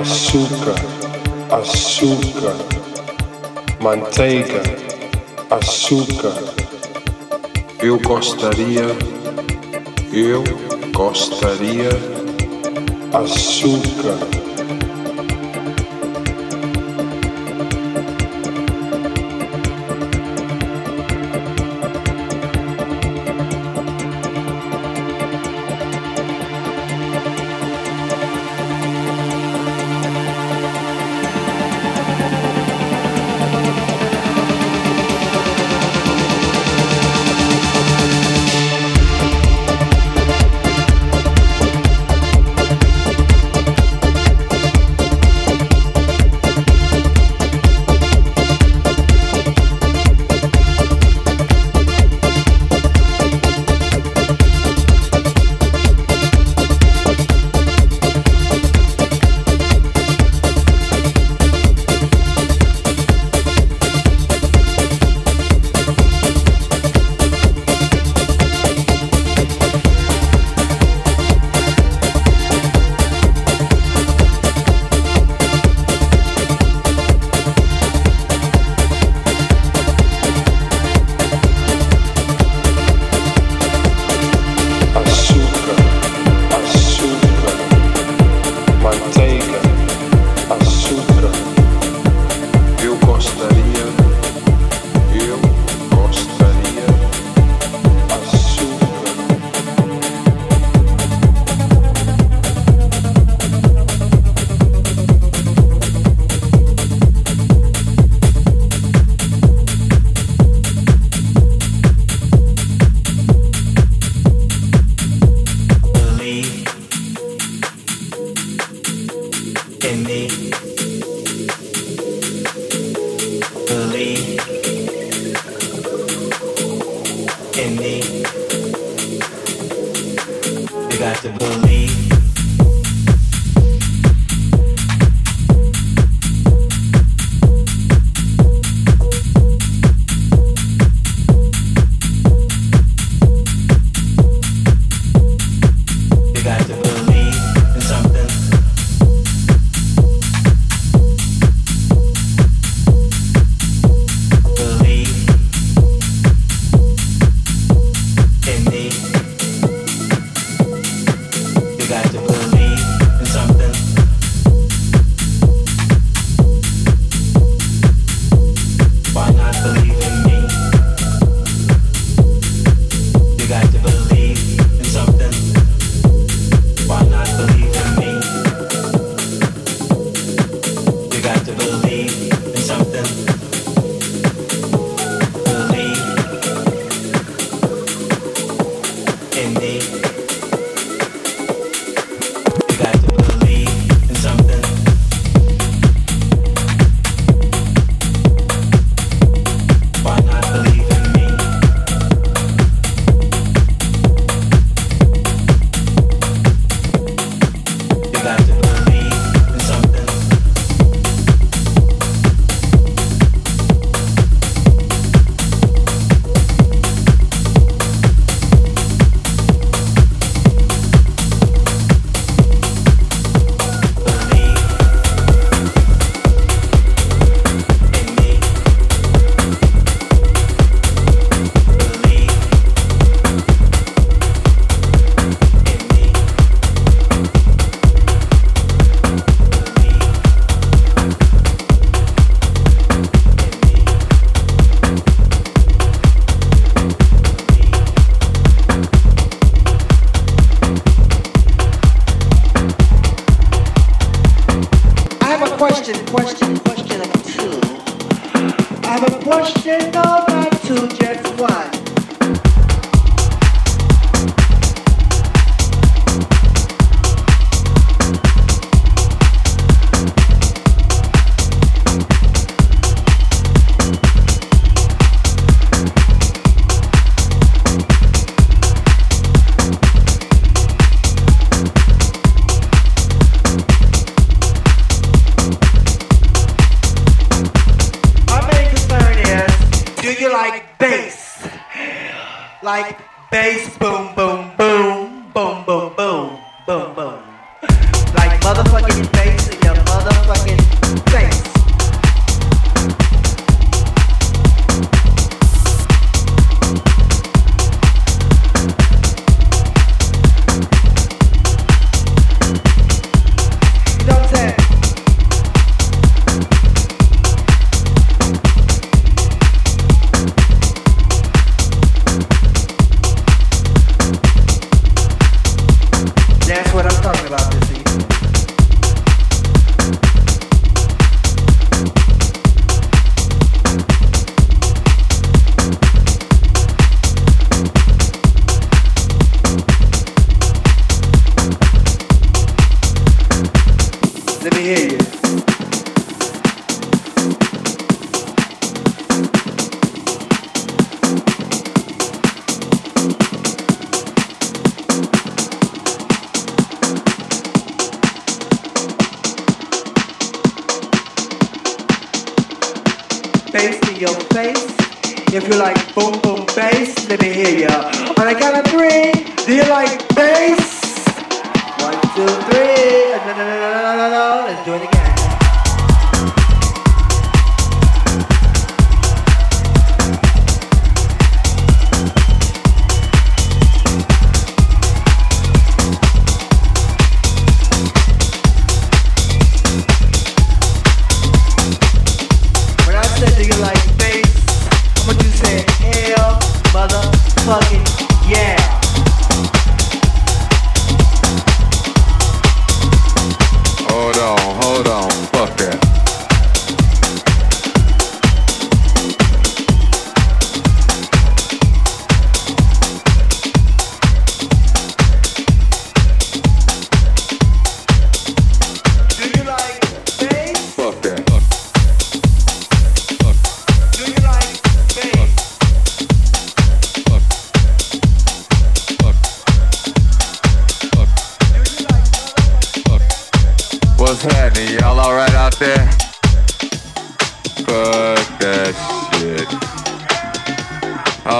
açúcar, açúcar, manteiga, açúcar. Eu gostaria, eu gostaria, açúcar.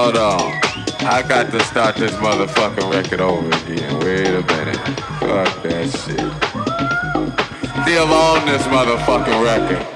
Hold on. I got to start this motherfucking record over again. Wait a minute. Fuck that shit. Still on this motherfucking record.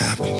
Happened.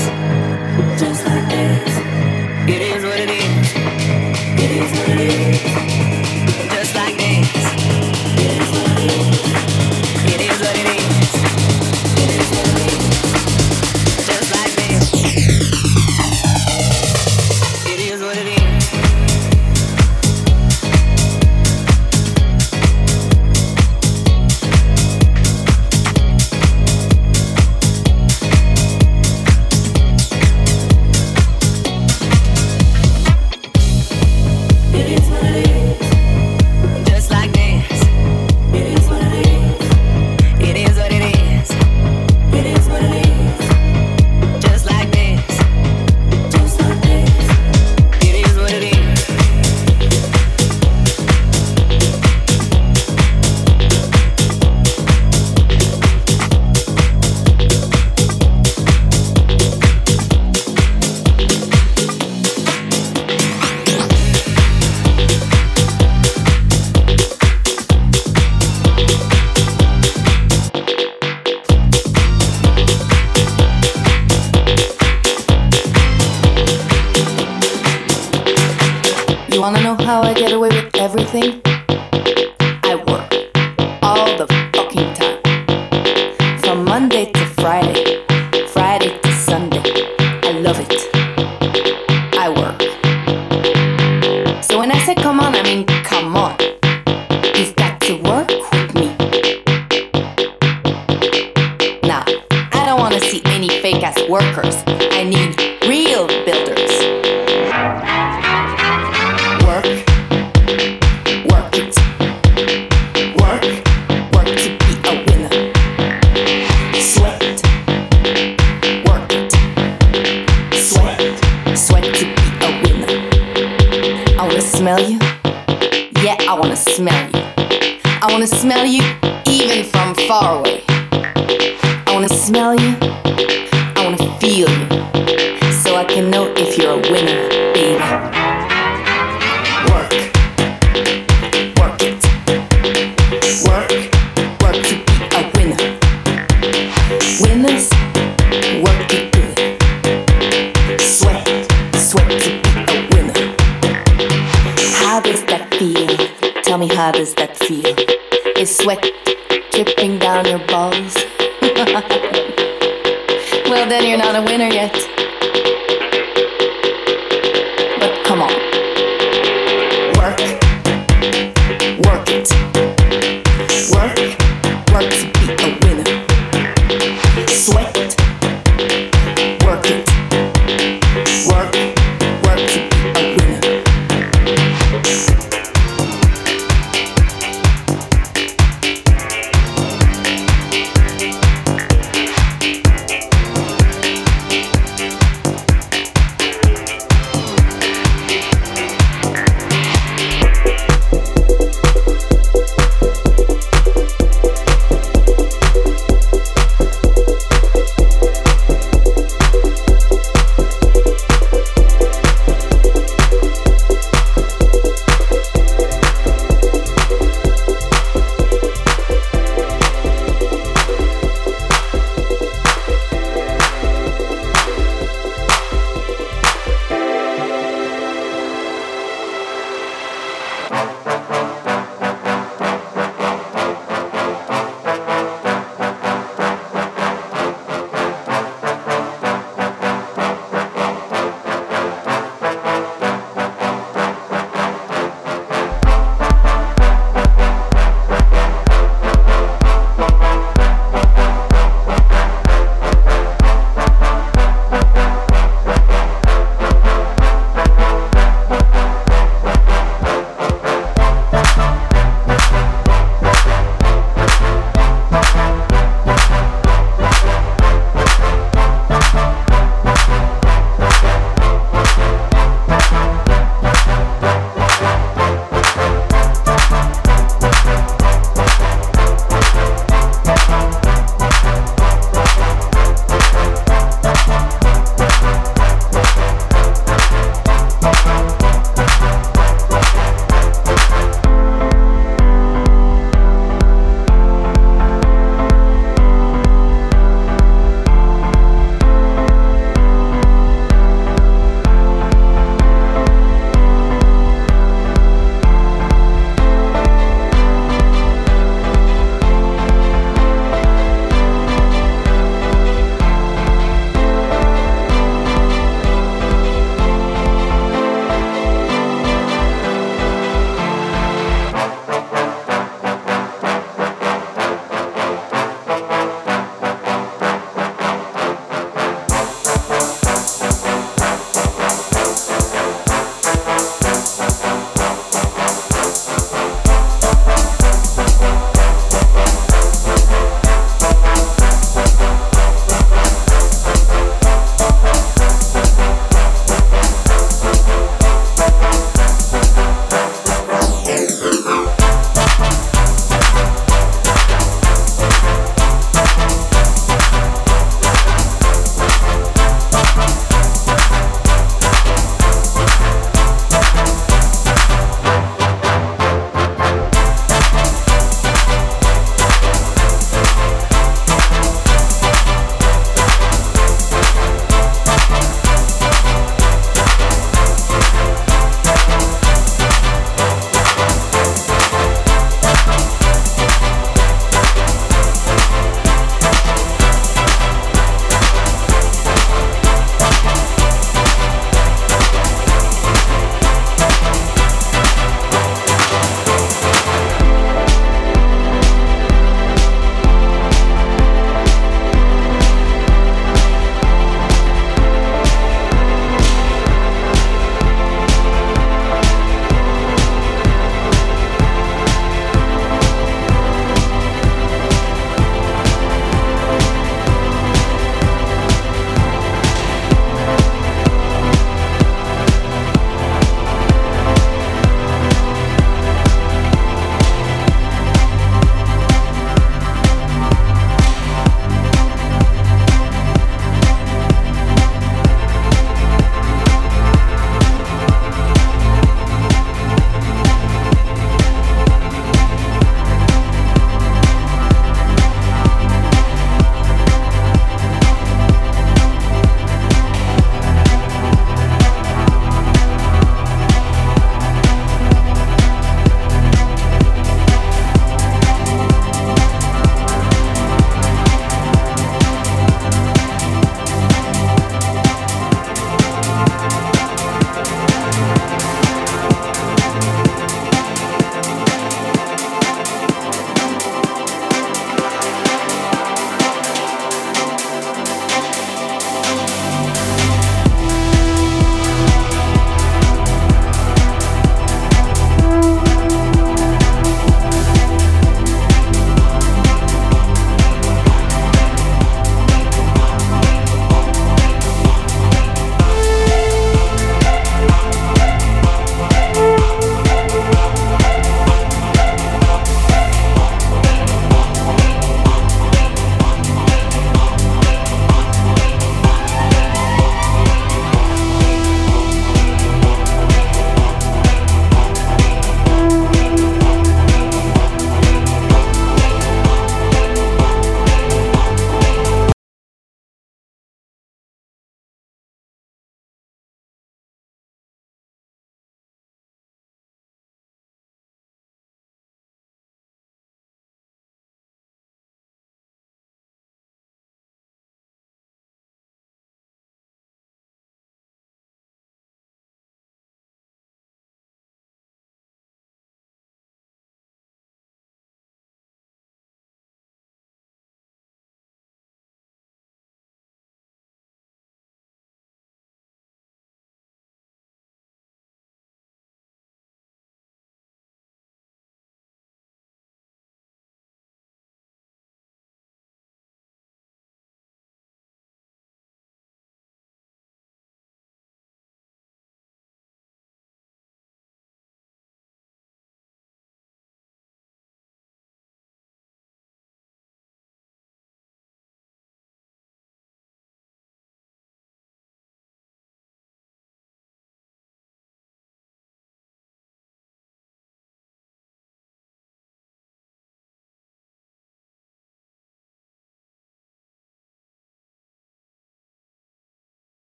Workers.